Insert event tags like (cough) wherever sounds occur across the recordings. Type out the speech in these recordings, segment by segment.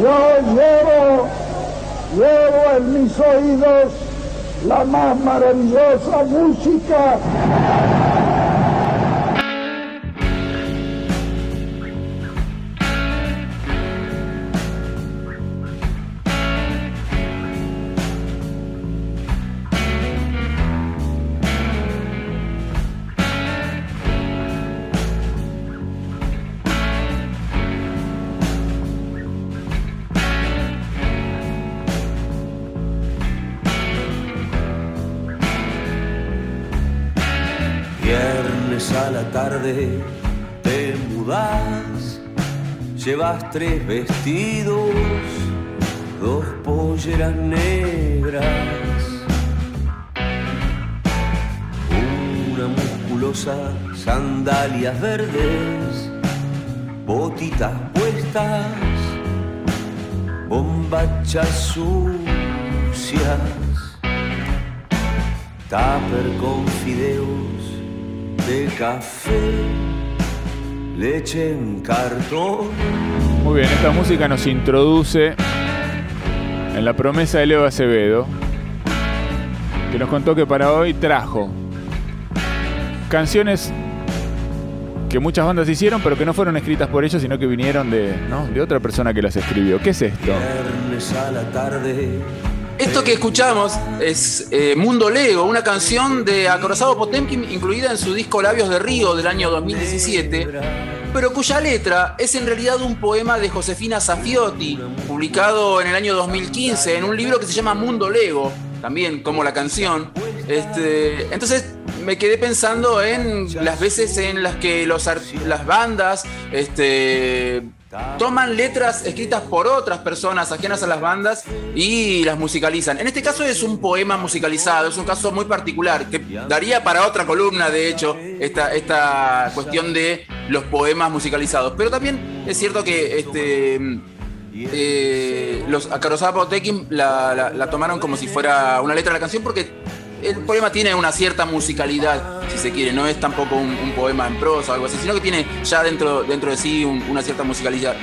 Yo llevo, llevo en mis oídos la más maravillosa música. A la tarde te mudas, llevas tres vestidos, dos polleras negras, una musculosa sandalias verdes, botitas puestas, bombachas sucias, tupper con fideos de café, leche en cartón. Muy bien, esta música nos introduce en la promesa de Leo Acevedo, que nos contó que para hoy trajo canciones que muchas bandas hicieron, pero que no fueron escritas por ellos, sino que vinieron de, ¿no? de otra persona que las escribió. ¿Qué es esto? Viernes a la tarde. Esto que escuchamos es eh, Mundo Lego, una canción de Acorazado Potemkin incluida en su disco Labios de Río del año 2017, pero cuya letra es en realidad un poema de Josefina Safiotti, publicado en el año 2015 en un libro que se llama Mundo Lego, también como la canción. Este, entonces me quedé pensando en las veces en las que los las bandas este, toman letras escritas por otras personas ajenas a las bandas y las musicalizan. En este caso es un poema musicalizado, es un caso muy particular que daría para otra columna, de hecho, esta, esta cuestión de los poemas musicalizados. Pero también es cierto que este, eh, los Akarosaba Potekin la, la- la tomaron como si fuera una letra de la canción porque el poema tiene una cierta musicalidad, si se quiere, no es tampoco un, poema en prosa o algo así, sino que tiene ya dentro, dentro de sí un- una cierta musicalidad.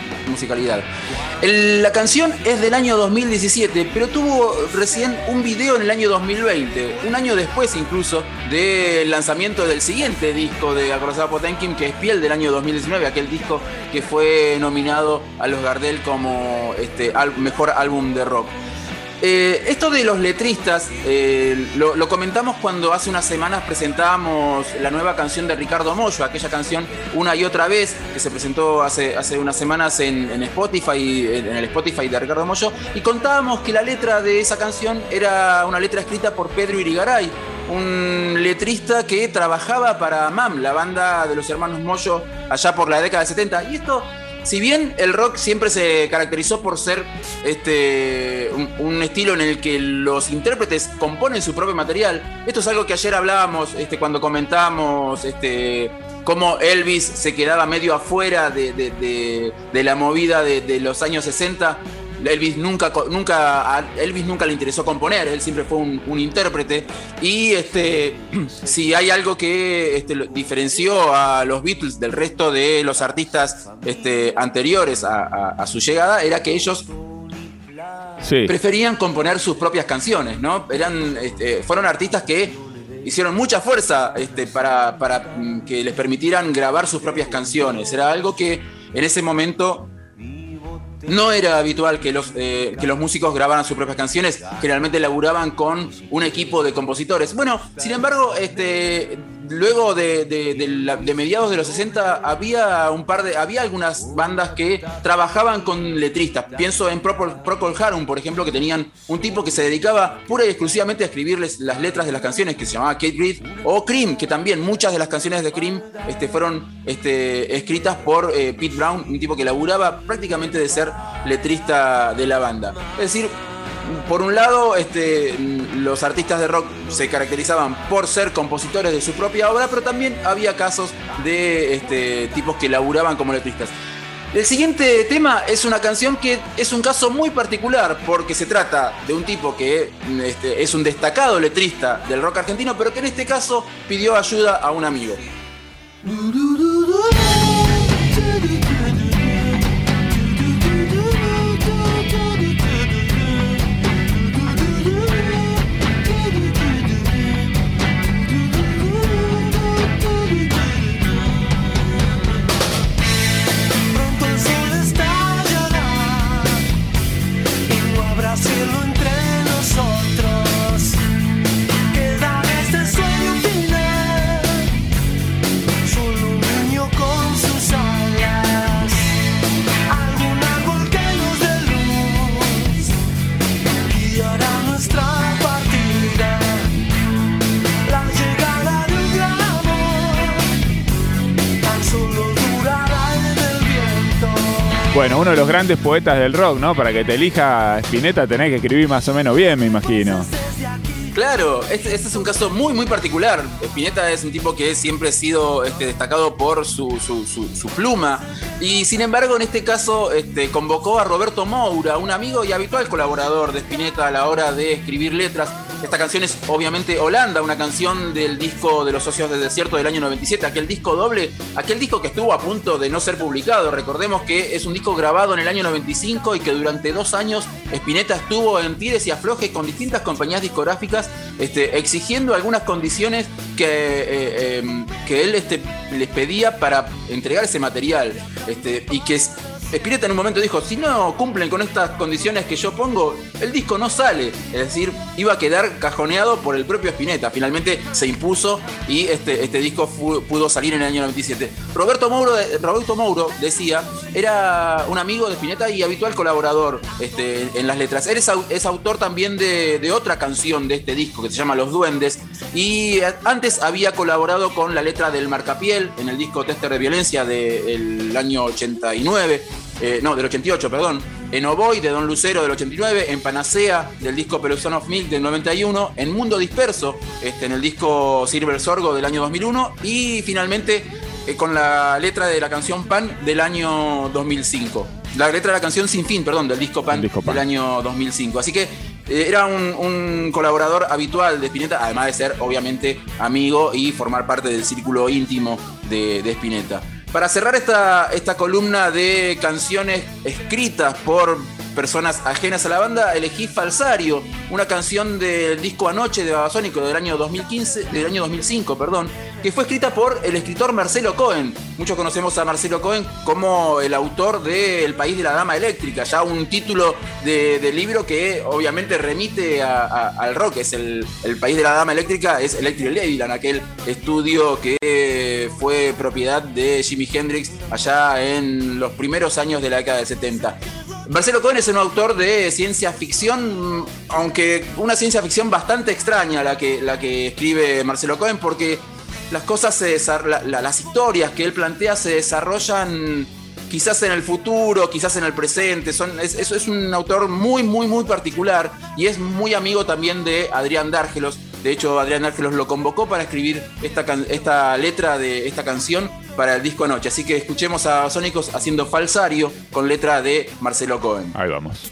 la canción es del año 2017, pero tuvo recién un video en el año 2020, un año después incluso del lanzamiento del siguiente disco de Acorazada Potemkin, que es Piel del año 2019, aquel disco que fue nominado a los Gardel como este, mejor álbum de rock. Eh, esto de los letristas, eh, lo, comentamos cuando hace unas semanas presentábamos la nueva canción de Ricardo Mollo, aquella canción una y otra vez que se presentó hace, hace unas semanas en, en Spotify, en el Spotify de Ricardo Mollo, y contábamos que la letra de esa canción era una letra escrita por Pedro Irigaray, un letrista que trabajaba para MAM, la banda de los hermanos Mollo, allá por la década de 70. Y esto si bien el rock siempre se caracterizó por ser este, un, estilo en el que los intérpretes componen su propio material, esto es algo que ayer hablábamos este, cuando comentábamos este, cómo Elvis se quedaba medio afuera de, de- de- de la movida de, de los años 60. Elvis nunca, nunca, a Elvis nunca le interesó componer, él siempre fue un, un intérprete. Y este, (clears throat) si hay algo que este, diferenció a los Beatles del resto de los artistas este, anteriores a, a- a su llegada, era que ellos Sí. preferían componer sus propias canciones, ¿no? Eran, este, fueron artistas que hicieron mucha fuerza este, para, para, mm, que les permitieran grabar sus propias canciones. Era algo que en ese momento no era habitual que los, eh, que los músicos grabaran sus propias canciones, generalmente laburaban con un equipo de compositores. Bueno, sin embargo, este, luego de, la- de mediados de los 60 había un par de, había algunas bandas que trabajaban con letristas. Pienso en Procol, Procol Harum, por ejemplo, que tenían un tipo que se dedicaba pura y exclusivamente a escribirles las letras de las canciones, que se llamaba Kate Reed, o Cream, que también muchas de las canciones de Cream este, fueron este, escritas por eh, Pete Brown, un tipo que laburaba prácticamente de ser letrista de la banda. Es decir, por un lado, este, los artistas de rock se caracterizaban por ser compositores de su propia obra, pero también había casos de este, tipos que laburaban como letristas. El siguiente tema es una canción que es un caso muy particular porque se trata de un tipo que este, es un destacado letrista del rock argentino, pero que en este caso pidió ayuda a un amigo. Bueno, uno de los grandes poetas del rock, ¿no? Para que te elija Spinetta tenés que escribir más o menos bien, me imagino. Claro, este, este, es un caso muy, muy particular. Spinetta es un tipo que siempre ha sido este, destacado por su, su, pluma. Y sin embargo, en este caso, este, convocó a Roberto Moura, un amigo y habitual colaborador de Spinetta a la hora de escribir letras. Esta canción es obviamente Holanda, una canción del disco de los Socios del Desierto del año 97, aquel disco doble, aquel disco que estuvo a punto de no ser publicado. Recordemos que es un disco grabado en el año 95 y que durante dos años Spinetta estuvo en tires y aflojes con distintas compañías discográficas este, exigiendo algunas condiciones que, eh, em, que él este, les pedía para entregar ese material. Este, y que Spinetta en un momento dijo, si no cumplen con estas condiciones que yo pongo, el disco no sale. Es decir, iba a quedar cajoneado por el propio Spinetta. Finalmente se impuso y este, este disco pudo salir en el año 97. Roberto Mouro, Roberto Mouro decía, era un amigo de Spinetta y habitual colaborador este, en las letras. Él es, autor también de, de, otra canción de este disco que se llama Los Duendes y antes había colaborado con la letra del Marcapiel en el disco Tester de Violencia del año 89. Eh, no, del 88, perdón, en Oboy de Don Lucero del 89, en Panacea del disco Pelusion of Milk del 91, en Mundo Disperso, este, en el disco Silver Sorgo del año 2001 y finalmente eh, con la letra de la canción Pan del año 2005. La letra de la canción Sin Fin, perdón, del disco Pan, del año 2005. Así que era un, colaborador habitual de Spinetta, además de ser obviamente amigo y formar parte del círculo íntimo de, de Spinetta. Para cerrar esta, esta columna de canciones escritas por personas ajenas a la banda, elegí Falsario, una canción del disco Anoche de Babasónico del año 2015, del año 2005, perdón, que fue escrita por el escritor Marcelo Cohen. Muchos conocemos a Marcelo Cohen como el autor de El País de la Dama Eléctrica, ya un título de, libro que obviamente remite al rock, es el, País de la Dama Eléctrica, es Electric Ladyland, aquel estudio que fue propiedad de Jimi Hendrix allá en los primeros años de la década del 70. Marcelo Cohen es un autor de ciencia ficción, aunque una ciencia ficción bastante extraña la que, la que escribe Marcelo Cohen, porque las cosas, se las historias que él plantea se desarrollan quizás en el futuro, quizás en el presente. Son, es, un autor muy, muy, muy particular y es muy amigo también de Adrián Dárgelos. De hecho, Adrián Dárgelos lo convocó para escribir esta, esta letra de esta canción para el disco Noche. Así que escuchemos a Sónicos haciendo falsario con letra de Marcelo Cohen. Ahí vamos.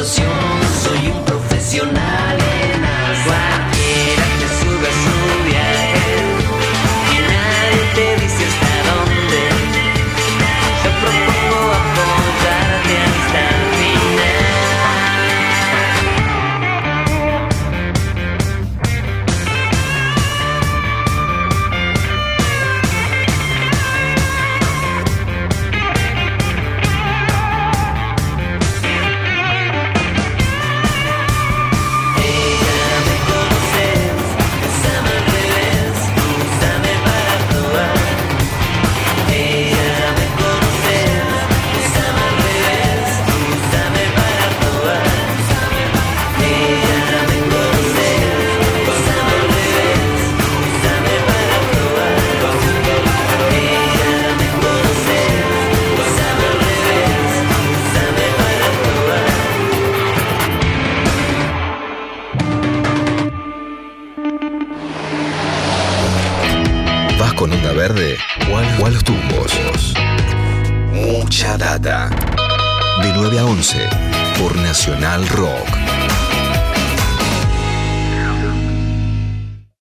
cause you Data. De 9 a 11 por Nacional Rock.